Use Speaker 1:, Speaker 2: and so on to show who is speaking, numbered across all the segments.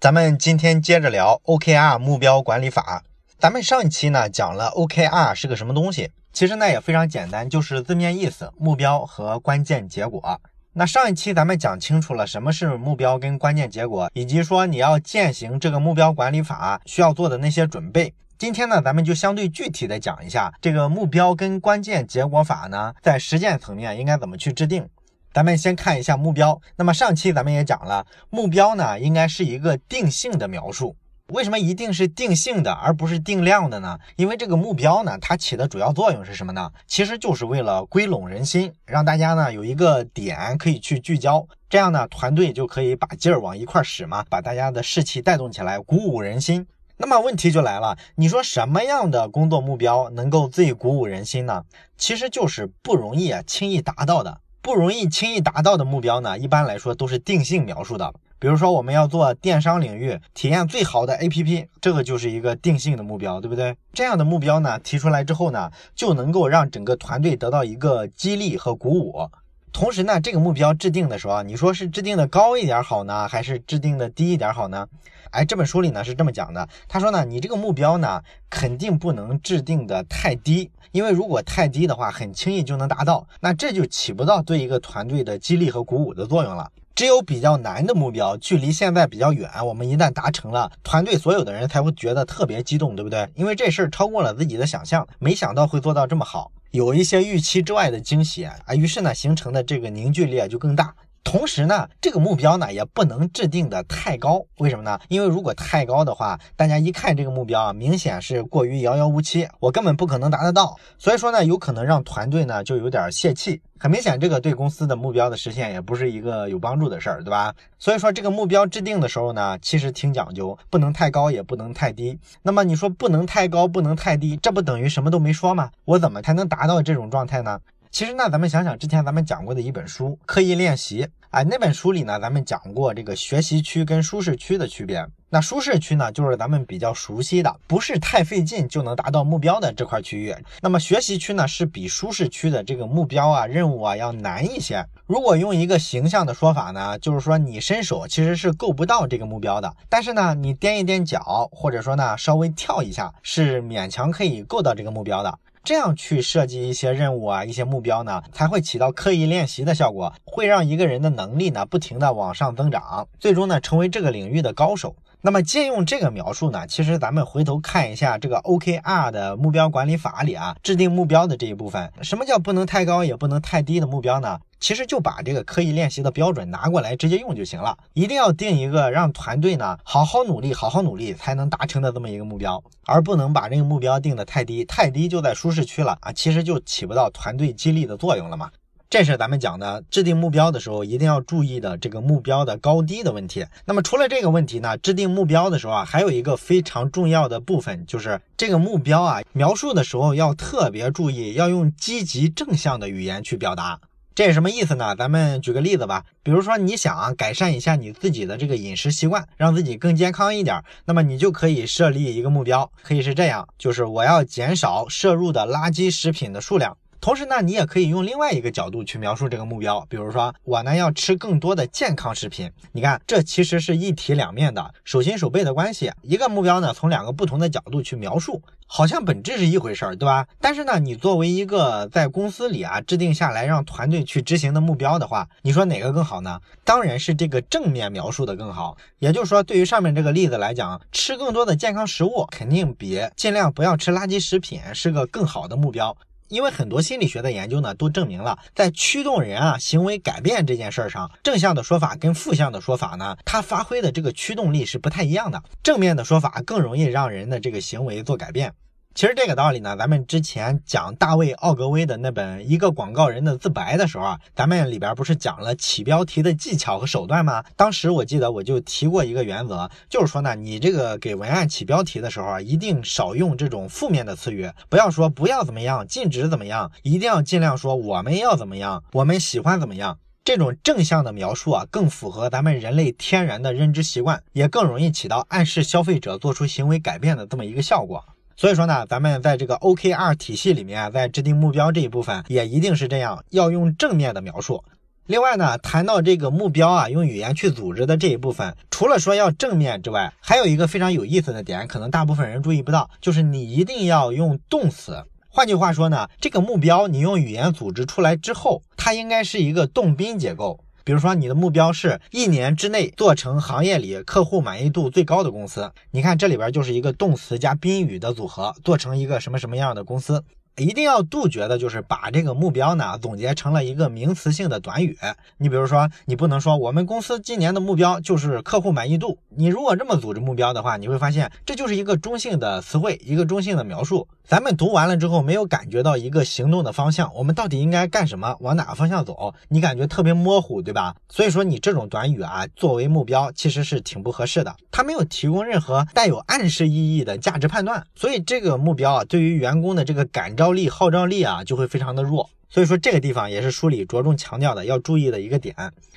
Speaker 1: 咱们今天接着聊 OKR 目标管理法。咱们上一期呢讲了 OKR 是个什么东西，其实呢也非常简单，就是字面意思，目标和关键结果。那上一期咱们讲清楚了什么是目标跟关键结果，以及说你要践行这个目标管理法需要做的那些准备。今天呢，咱们就相对具体的讲一下这个目标跟关键结果法呢，在实践层面应该怎么去制定。咱们先看一下目标。那么上期咱们也讲了，目标呢应该是一个定性的描述。为什么一定是定性的，而不是定量的呢？因为这个目标呢，它起的主要作用是什么呢？其实就是为了归拢人心，让大家呢有一个点可以去聚焦，这样呢团队就可以把劲儿往一块使嘛，把大家的士气带动起来，鼓舞人心。那么问题就来了，你说什么样的工作目标能够最鼓舞人心呢？其实就是不容易啊轻易达到的。不容易轻易达到的目标呢，一般来说都是定性描述的。比如说，我们要做电商领域体验最好的 APP，这个就是一个定性的目标，对不对？这样的目标呢，提出来之后呢，就能够让整个团队得到一个激励和鼓舞。同时呢，这个目标制定的时候，你说是制定的高一点好呢，还是制定的低一点好呢？哎，这本书里呢是这么讲的，他说呢，你这个目标呢，肯定不能制定的太低，因为如果太低的话，很轻易就能达到，那这就起不到对一个团队的激励和鼓舞的作用了。只有比较难的目标，距离现在比较远，我们一旦达成了，团队所有的人才会觉得特别激动，对不对？因为这事儿超过了自己的想象，没想到会做到这么好，有一些预期之外的惊喜啊，于是呢，形成的这个凝聚力啊就更大。同时呢，这个目标呢也不能制定的太高，为什么呢？因为如果太高的话，大家一看这个目标啊，明显是过于遥遥无期，我根本不可能达得到，所以说呢，有可能让团队呢就有点泄气。很明显，这个对公司的目标的实现也不是一个有帮助的事儿，对吧？所以说这个目标制定的时候呢，其实挺讲究，不能太高，也不能太低。那么你说不能太高，不能太低，这不等于什么都没说吗？我怎么才能达到这种状态呢？其实呢，咱们想想之前咱们讲过的一本书《刻意练习》，哎，那本书里呢，咱们讲过这个学习区跟舒适区的区别。那舒适区呢，就是咱们比较熟悉的，不是太费劲就能达到目标的这块区域。那么学习区呢，是比舒适区的这个目标啊、任务啊要难一些。如果用一个形象的说法呢，就是说你伸手其实是够不到这个目标的，但是呢，你踮一踮脚，或者说呢稍微跳一下，是勉强可以够到这个目标的。这样去设计一些任务啊，一些目标呢，才会起到刻意练习的效果，会让一个人的能力呢不停的往上增长，最终呢成为这个领域的高手。那么借用这个描述呢，其实咱们回头看一下这个 OKR 的目标管理法里啊，制定目标的这一部分，什么叫不能太高也不能太低的目标呢？其实就把这个刻意练习的标准拿过来直接用就行了。一定要定一个让团队呢好好努力、好好努力才能达成的这么一个目标，而不能把这个目标定的太低，太低就在舒适区了啊，其实就起不到团队激励的作用了嘛。这是咱们讲的制定目标的时候一定要注意的这个目标的高低的问题。那么除了这个问题呢，制定目标的时候啊，还有一个非常重要的部分，就是这个目标啊描述的时候要特别注意，要用积极正向的语言去表达。这是什么意思呢？咱们举个例子吧，比如说你想改善一下你自己的这个饮食习惯，让自己更健康一点，那么你就可以设立一个目标，可以是这样，就是我要减少摄入的垃圾食品的数量。同时呢，你也可以用另外一个角度去描述这个目标，比如说我呢要吃更多的健康食品。你看，这其实是一体两面的，手心手背的关系。一个目标呢，从两个不同的角度去描述，好像本质是一回事儿，对吧？但是呢，你作为一个在公司里啊制定下来让团队去执行的目标的话，你说哪个更好呢？当然是这个正面描述的更好。也就是说，对于上面这个例子来讲，吃更多的健康食物肯定比尽量不要吃垃圾食品是个更好的目标。因为很多心理学的研究呢，都证明了，在驱动人啊行为改变这件事儿上，正向的说法跟负向的说法呢，它发挥的这个驱动力是不太一样的。正面的说法更容易让人的这个行为做改变。其实这个道理呢，咱们之前讲大卫·奥格威的那本《一个广告人的自白》的时候啊，咱们里边不是讲了起标题的技巧和手段吗？当时我记得我就提过一个原则，就是说呢，你这个给文案起标题的时候啊，一定少用这种负面的词语，不要说不要怎么样，禁止怎么样，一定要尽量说我们要怎么样，我们喜欢怎么样。这种正向的描述啊，更符合咱们人类天然的认知习惯，也更容易起到暗示消费者做出行为改变的这么一个效果。所以说呢，咱们在这个 OKR 体系里面，在制定目标这一部分也一定是这样，要用正面的描述。另外呢，谈到这个目标啊，用语言去组织的这一部分，除了说要正面之外，还有一个非常有意思的点，可能大部分人注意不到，就是你一定要用动词。换句话说呢，这个目标你用语言组织出来之后，它应该是一个动宾结构。比如说，你的目标是一年之内做成行业里客户满意度最高的公司，你看这里边就是一个动词加宾语的组合，做成一个什么什么样的公司。一定要杜绝的就是把这个目标呢总结成了一个名词性的短语。你比如说，你不能说我们公司今年的目标就是客户满意度。你如果这么组织目标的话，你会发现这就是一个中性的词汇，一个中性的描述。咱们读完了之后没有感觉到一个行动的方向，我们到底应该干什么，往哪个方向走？你感觉特别模糊，对吧？所以说你这种短语啊作为目标其实是挺不合适的，它没有提供任何带有暗示意义的价值判断，所以这个目标啊对于员工的这个感召。力号召力啊就会非常的弱，所以说这个地方也是书里着重强调的要注意的一个点。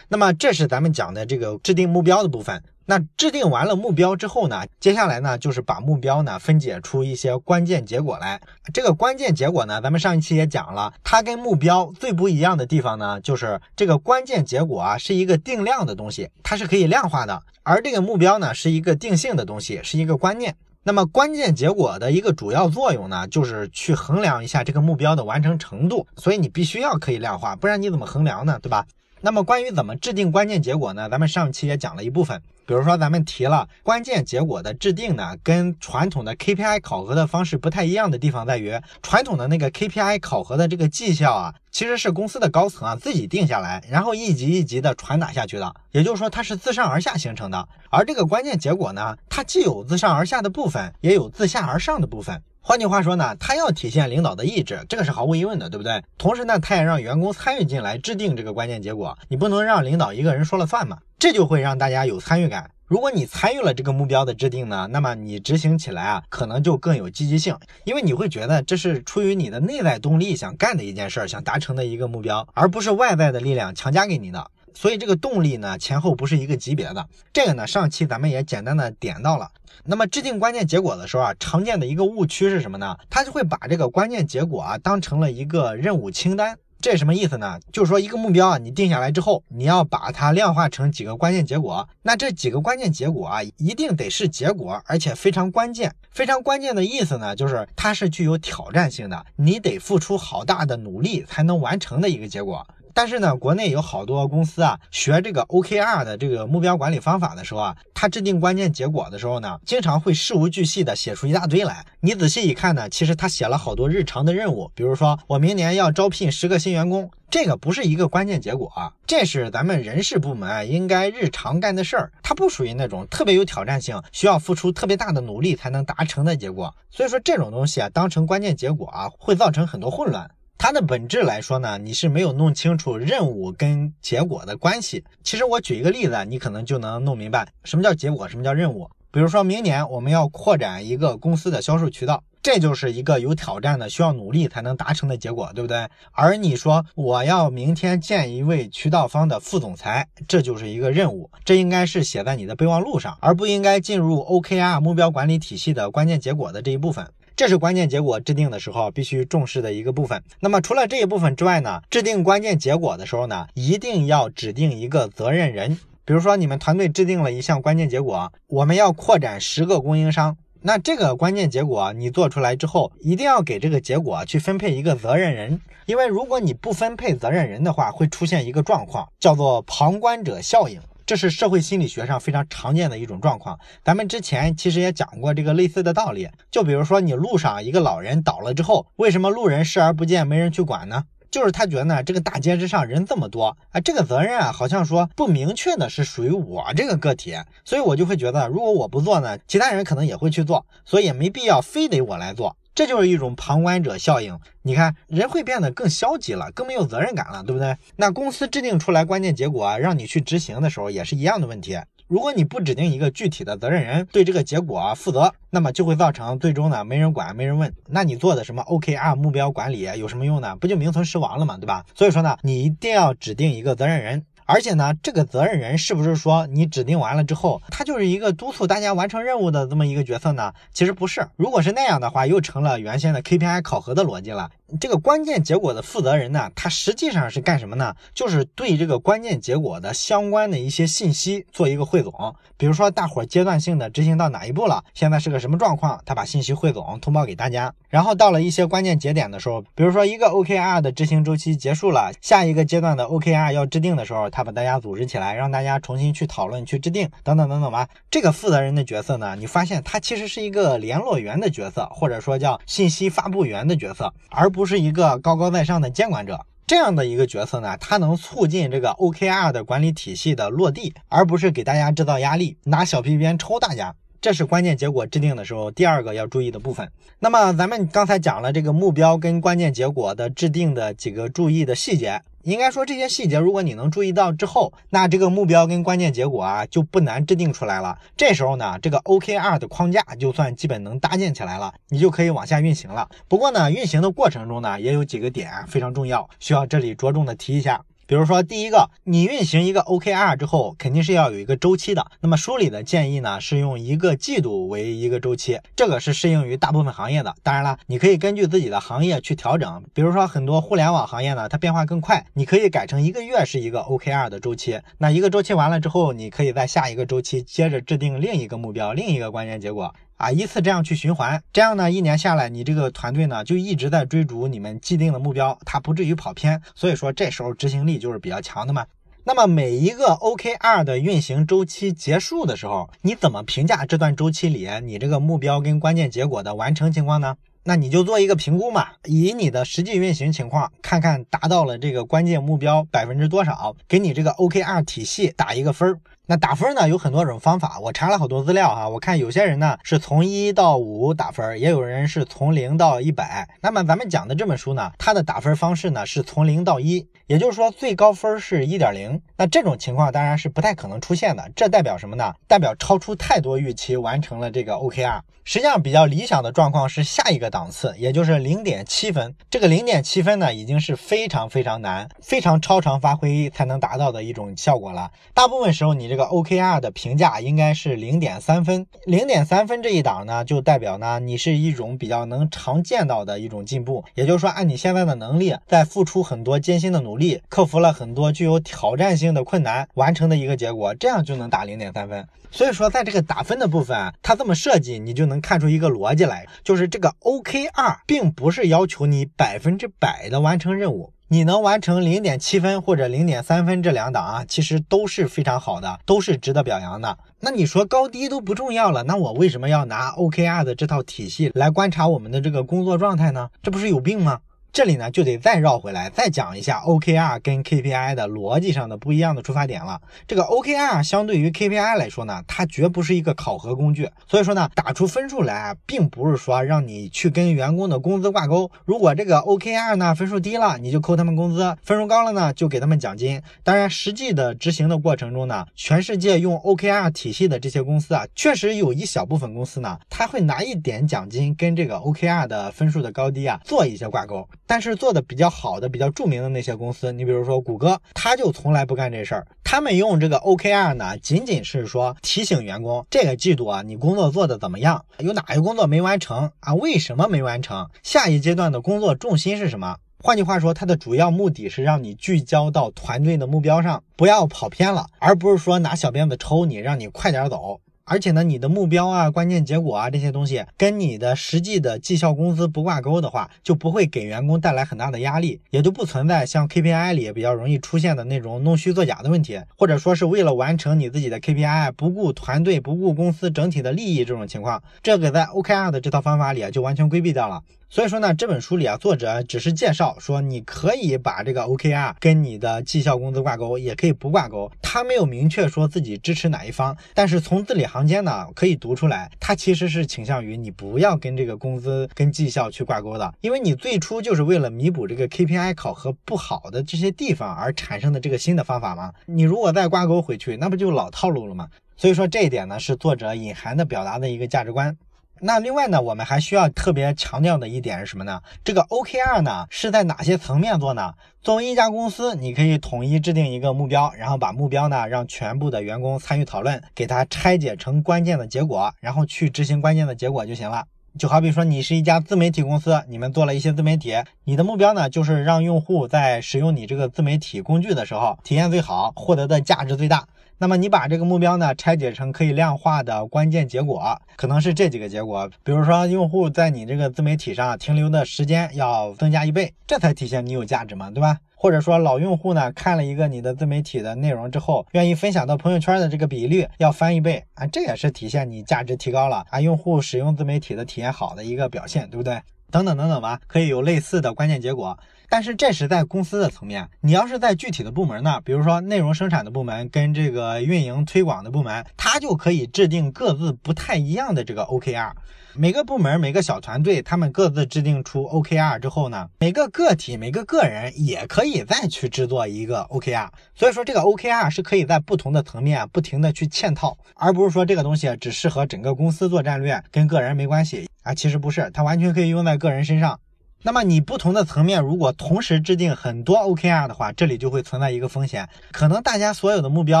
Speaker 1: 那么这是咱们讲的这个制定目标的部分。那制定完了目标之后呢，接下来呢就是把目标呢分解出一些关键结果来。这个关键结果呢，咱们上一期也讲了，它跟目标最不一样的地方呢，就是这个关键结果啊是一个定量的东西，它是可以量化的，而这个目标呢是一个定性的东西，是一个观念。那么关键结果的一个主要作用呢，就是去衡量一下这个目标的完成程度，所以你必须要可以量化，不然你怎么衡量呢？对吧？那么关于怎么制定关键结果呢？咱们上期也讲了一部分。比如说，咱们提了关键结果的制定呢，跟传统的 KPI 考核的方式不太一样的地方在于，传统的那个 KPI 考核的这个绩效啊，其实是公司的高层啊自己定下来，然后一级一级的传达下去的，也就是说它是自上而下形成的。而这个关键结果呢，它既有自上而下的部分，也有自下而上的部分。换句话说呢，他要体现领导的意志，这个是毫无疑问的，对不对？同时呢，他也让员工参与进来制定这个关键结果，你不能让领导一个人说了算嘛？这就会让大家有参与感。如果你参与了这个目标的制定呢，那么你执行起来啊，可能就更有积极性，因为你会觉得这是出于你的内在动力想干的一件事，想达成的一个目标，而不是外在的力量强加给你的。所以这个动力呢，前后不是一个级别的。这个呢，上期咱们也简单的点到了。那么制定关键结果的时候啊，常见的一个误区是什么呢？他就会把这个关键结果啊当成了一个任务清单。这什么意思呢？就是说一个目标啊，你定下来之后，你要把它量化成几个关键结果。那这几个关键结果啊，一定得是结果，而且非常关键。非常关键的意思呢，就是它是具有挑战性的，你得付出好大的努力才能完成的一个结果。但是呢，国内有好多公司啊，学这个 OKR 的这个目标管理方法的时候啊，他制定关键结果的时候呢，经常会事无巨细的写出一大堆来。你仔细一看呢，其实他写了好多日常的任务，比如说我明年要招聘十个新员工，这个不是一个关键结果啊，这是咱们人事部门应该日常干的事儿，它不属于那种特别有挑战性，需要付出特别大的努力才能达成的结果。所以说这种东西啊，当成关键结果啊，会造成很多混乱。它的本质来说呢，你是没有弄清楚任务跟结果的关系。其实我举一个例子，你可能就能弄明白什么叫结果，什么叫任务。比如说明年我们要扩展一个公司的销售渠道，这就是一个有挑战的、需要努力才能达成的结果，对不对？而你说我要明天见一位渠道方的副总裁，这就是一个任务，这应该是写在你的备忘录上，而不应该进入 OKR 目标管理体系的关键结果的这一部分。这是关键结果制定的时候必须重视的一个部分。那么除了这一部分之外呢，制定关键结果的时候呢，一定要指定一个责任人。比如说你们团队制定了一项关键结果，我们要扩展十个供应商，那这个关键结果你做出来之后，一定要给这个结果去分配一个责任人。因为如果你不分配责任人的话，会出现一个状况，叫做旁观者效应。这是社会心理学上非常常见的一种状况。咱们之前其实也讲过这个类似的道理。就比如说，你路上一个老人倒了之后，为什么路人视而不见，没人去管呢？就是他觉得呢，这个大街之上人这么多啊，这个责任啊，好像说不明确的是属于我这个个体，所以我就会觉得，如果我不做呢，其他人可能也会去做，所以也没必要非得我来做。这就是一种旁观者效应。你看，人会变得更消极了，更没有责任感了，对不对？那公司制定出来关键结果，让你去执行的时候，也是一样的问题。如果你不指定一个具体的责任人对这个结果负责，那么就会造成最终呢没人管、没人问。那你做的什么 OKR 目标管理有什么用呢？不就名存实亡了吗？对吧？所以说呢，你一定要指定一个责任人。而且呢，这个责任人是不是说你指定完了之后，他就是一个督促大家完成任务的这么一个角色呢？其实不是。如果是那样的话，又成了原先的 KPI 考核的逻辑了。这个关键结果的负责人呢，他实际上是干什么呢？就是对这个关键结果的相关的一些信息做一个汇总。比如说，大伙阶段性的执行到哪一步了，现在是个什么状况，他把信息汇总通报给大家。然后到了一些关键节点的时候，比如说一个 OKR 的执行周期结束了，下一个阶段的 OKR 要制定的时候，他把大家组织起来，让大家重新去讨论、去制定等等等等吧。这个负责人的角色呢，你发现他其实是一个联络员的角色，或者说叫信息发布员的角色，而不都是一个高高在上的监管者。这样的一个角色呢，它能促进这个 OKR 的管理体系的落地，而不是给大家制造压力，拿小皮鞭抽大家。这是关键结果制定的时候第二个要注意的部分。那么咱们刚才讲了这个目标跟关键结果的制定的几个注意的细节，应该说这些细节如果你能注意到之后，那这个目标跟关键结果啊就不难制定出来了。这时候呢，这个 OKR 的框架就算基本能搭建起来了，你就可以往下运行了。不过呢，运行的过程中呢，也有几个点非常重要，需要这里着重的提一下。比如说，第一个，你运行一个 OKR 之后，肯定是要有一个周期的。那么书里的建议呢，是用一个季度为一个周期，这个是适应于大部分行业的。当然了，你可以根据自己的行业去调整。比如说，很多互联网行业呢，它变化更快，你可以改成一个月是一个 OKR 的周期。那一个周期完了之后，你可以在下一个周期接着制定另一个目标，另一个关键结果。啊，依次这样去循环，这样呢，一年下来，你这个团队呢就一直在追逐你们既定的目标，它不至于跑偏。所以说这时候执行力就是比较强的嘛。那么每一个 OKR 的运行周期结束的时候，你怎么评价这段周期里你这个目标跟关键结果的完成情况呢？那你就做一个评估嘛，以你的实际运行情况，看看达到了这个关键目标百分之多少，给你这个 OKR 体系打一个分儿。那打分呢有很多种方法，我查了好多资料哈，我看有些人呢是从一到五打分，也有人是从零到一百。那么咱们讲的这本书呢，它的打分方式呢是从零到一，也就是说最高分是一点零。那这种情况当然是不太可能出现的，这代表什么呢？代表超出太多预期完成了这个 OKR。实际上比较理想的状况是下一个档次，也就是零点七分。这个零点七分呢已经是非常非常难、非常超常发挥才能达到的一种效果了。大部分时候你这个。OKR 的评价应该是零点三分，零点三分这一档呢，就代表呢你是一种比较能常见到的一种进步。也就是说，按你现在的能力，在付出很多艰辛的努力，克服了很多具有挑战性的困难，完成的一个结果，这样就能打零点三分。所以说，在这个打分的部分，它这么设计，你就能看出一个逻辑来，就是这个 OKR 并不是要求你百分之百的完成任务。你能完成零点七分或者零点三分这两档啊，其实都是非常好的，都是值得表扬的。那你说高低都不重要了，那我为什么要拿 OKR 的这套体系来观察我们的这个工作状态呢？这不是有病吗？这里呢就得再绕回来，再讲一下 OKR 跟 KPI 的逻辑上的不一样的出发点了。这个 OKR 相对于 KPI 来说呢，它绝不是一个考核工具，所以说呢，打出分数来，并不是说让你去跟员工的工资挂钩。如果这个 OKR 呢分数低了，你就扣他们工资；分数高了呢，就给他们奖金。当然，实际的执行的过程中呢，全世界用 OKR 体系的这些公司啊，确实有一小部分公司呢，他会拿一点奖金跟这个 OKR 的分数的高低啊做一些挂钩。但是做的比较好的、比较著名的那些公司，你比如说谷歌，他就从来不干这事儿。他们用这个 OKR 呢，仅仅是说提醒员工这个季度啊，你工作做的怎么样？有哪些工作没完成啊？为什么没完成？下一阶段的工作重心是什么？换句话说，它的主要目的是让你聚焦到团队的目标上，不要跑偏了，而不是说拿小鞭子抽你，让你快点走。而且呢，你的目标啊、关键结果啊这些东西，跟你的实际的绩效工资不挂钩的话，就不会给员工带来很大的压力，也就不存在像 KPI 里比较容易出现的那种弄虚作假的问题，或者说是为了完成你自己的 KPI，不顾团队、不顾公司整体的利益这种情况，这个在 OKR 的这套方法里啊就完全规避掉了。所以说呢，这本书里啊，作者只是介绍说，你可以把这个 OKR 跟你的绩效工资挂钩，也可以不挂钩。他没有明确说自己支持哪一方，但是从字里行间呢，可以读出来，他其实是倾向于你不要跟这个工资跟绩效去挂钩的，因为你最初就是为了弥补这个 KPI 考核不好的这些地方而产生的这个新的方法嘛。你如果再挂钩回去，那不就老套路了吗？所以说这一点呢，是作者隐含的表达的一个价值观。那另外呢，我们还需要特别强调的一点是什么呢？这个 OKR 呢是在哪些层面做呢？作为一家公司，你可以统一制定一个目标，然后把目标呢让全部的员工参与讨论，给它拆解成关键的结果，然后去执行关键的结果就行了。就好比说，你是一家自媒体公司，你们做了一些自媒体，你的目标呢，就是让用户在使用你这个自媒体工具的时候，体验最好，获得的价值最大。那么你把这个目标呢拆解成可以量化的关键结果，可能是这几个结果，比如说用户在你这个自媒体上停留的时间要增加一倍，这才体现你有价值嘛，对吧？或者说老用户呢看了一个你的自媒体的内容之后，愿意分享到朋友圈的这个比率要翻一倍啊，这也是体现你价值提高了啊，用户使用自媒体的体验好的一个表现，对不对？等等等等吧，可以有类似的关键结果。但是这是在公司的层面，你要是在具体的部门呢，比如说内容生产的部门跟这个运营推广的部门，它就可以制定各自不太一样的这个 OKR。每个部门每个小团队，他们各自制定出 OKR 之后呢，每个个体每个个人也可以再去制作一个 OKR。所以说这个 OKR 是可以在不同的层面不停的去嵌套，而不是说这个东西只适合整个公司做战略，跟个人没关系啊。其实不是，它完全可以用在个人身上。那么你不同的层面如果同时制定很多 OKR 的话，这里就会存在一个风险，可能大家所有的目标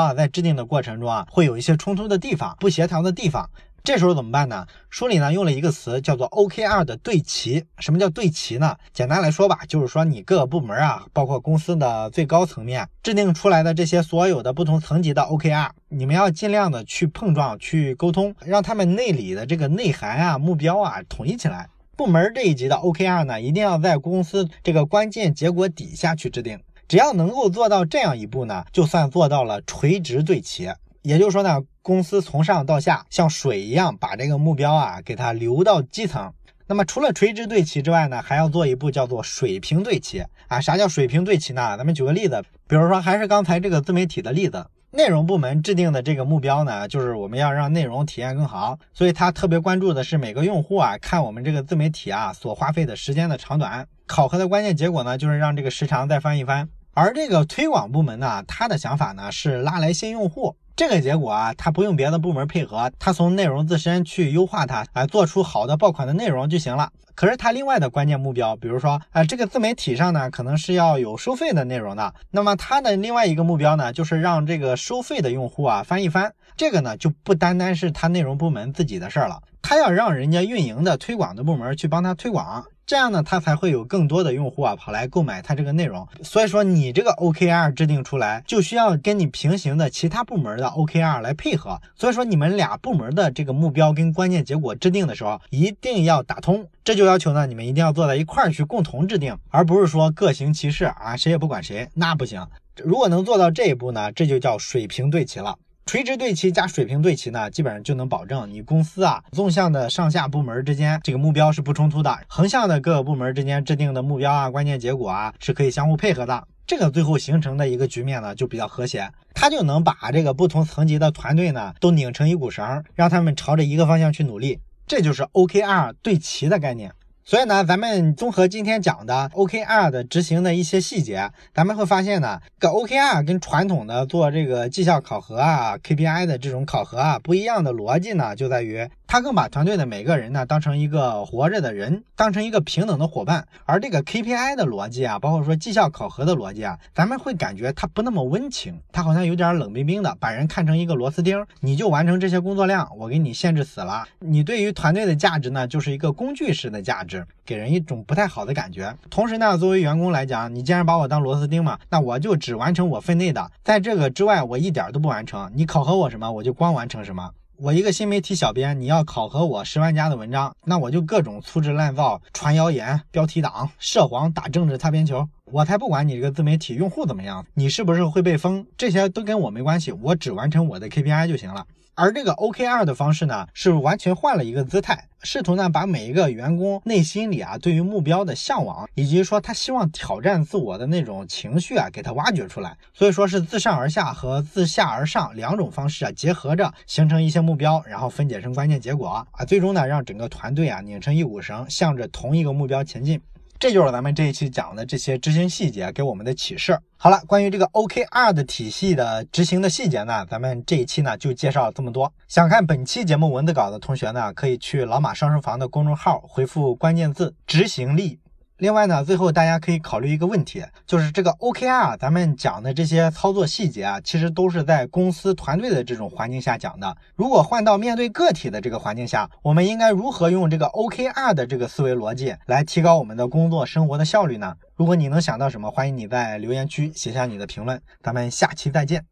Speaker 1: 啊，在制定的过程中啊，会有一些冲突的地方、不协调的地方。这时候怎么办呢？书里呢用了一个词叫做 OKR 的对齐。什么叫对齐呢？简单来说吧，就是说你各个部门啊，包括公司的最高层面制定出来的这些所有的不同层级的 OKR，你们要尽量的去碰撞、去沟通，让他们内里的这个内涵啊、目标啊统一起来。部门这一级的 OKR 呢，一定要在公司这个关键结果底下去制定。只要能够做到这样一步呢，就算做到了垂直对齐。也就是说呢，公司从上到下像水一样把这个目标啊给它流到基层。那么除了垂直对齐之外呢，还要做一步叫做水平对齐啊。啥叫水平对齐呢？咱们举个例子，比如说还是刚才这个自媒体的例子。内容部门制定的这个目标呢，就是我们要让内容体验更好，所以他特别关注的是每个用户啊看我们这个自媒体啊所花费的时间的长短。考核的关键结果呢，就是让这个时长再翻一翻。而这个推广部门呢，他的想法呢是拉来新用户。这个结果啊，他不用别的部门配合，他从内容自身去优化它，啊，做出好的爆款的内容就行了。可是他另外的关键目标，比如说啊，这个自媒体上呢，可能是要有收费的内容的。那么他的另外一个目标呢，就是让这个收费的用户啊翻一翻。这个呢，就不单单是他内容部门自己的事儿了，他要让人家运营的推广的部门去帮他推广。这样呢，他才会有更多的用户啊跑来购买他这个内容。所以说，你这个 OKR 制定出来，就需要跟你平行的其他部门的 OKR 来配合。所以说，你们俩部门的这个目标跟关键结果制定的时候，一定要打通。这就要求呢，你们一定要坐在一块儿去共同制定，而不是说各行其事啊，谁也不管谁，那不行。如果能做到这一步呢，这就叫水平对齐了。垂直对齐加水平对齐呢，基本上就能保证你公司啊纵向的上下部门之间这个目标是不冲突的，横向的各个部门之间制定的目标啊关键结果啊是可以相互配合的，这个最后形成的一个局面呢就比较和谐，它就能把这个不同层级的团队呢都拧成一股绳，让他们朝着一个方向去努力，这就是 OKR 对齐的概念。所以呢，咱们综合今天讲的 OKR 的执行的一些细节，咱们会发现呢，个 OKR 跟传统的做这个绩效考核啊、KPI 的这种考核啊不一样的逻辑呢，就在于。他更把团队的每个人呢当成一个活着的人，当成一个平等的伙伴。而这个 KPI 的逻辑啊，包括说绩效考核的逻辑啊，咱们会感觉它不那么温情，它好像有点冷冰冰的，把人看成一个螺丝钉，你就完成这些工作量，我给你限制死了。你对于团队的价值呢，就是一个工具式的价值，给人一种不太好的感觉。同时呢，作为员工来讲，你既然把我当螺丝钉嘛，那我就只完成我分内的，在这个之外我一点都不完成。你考核我什么，我就光完成什么。我一个新媒体小编，你要考核我十万加的文章，那我就各种粗制滥造、传谣言、标题党、涉黄、打政治擦边球，我才不管你这个自媒体用户怎么样，你是不是会被封，这些都跟我没关系，我只完成我的 KPI 就行了。而这个 OKR 的方式呢，是完全换了一个姿态，试图呢把每一个员工内心里啊对于目标的向往，以及说他希望挑战自我的那种情绪啊，给他挖掘出来。所以说是自上而下和自下而上两种方式啊结合着形成一些目标，然后分解成关键结果啊，最终呢让整个团队啊拧成一股绳，向着同一个目标前进。这就是咱们这一期讲的这些执行细节给我们的启示。好了，关于这个 OKR 的体系的执行的细节呢，咱们这一期呢就介绍这么多。想看本期节目文字稿的同学呢，可以去老马上书房的公众号回复关键字“执行力”。另外呢，最后大家可以考虑一个问题，就是这个 OKR，咱们讲的这些操作细节啊，其实都是在公司团队的这种环境下讲的。如果换到面对个体的这个环境下，我们应该如何用这个 OKR 的这个思维逻辑来提高我们的工作生活的效率呢？如果你能想到什么，欢迎你在留言区写下你的评论。咱们下期再见。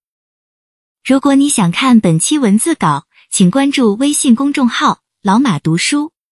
Speaker 2: 如果你想看本期文字稿，请关注微信公众号“老马读书”。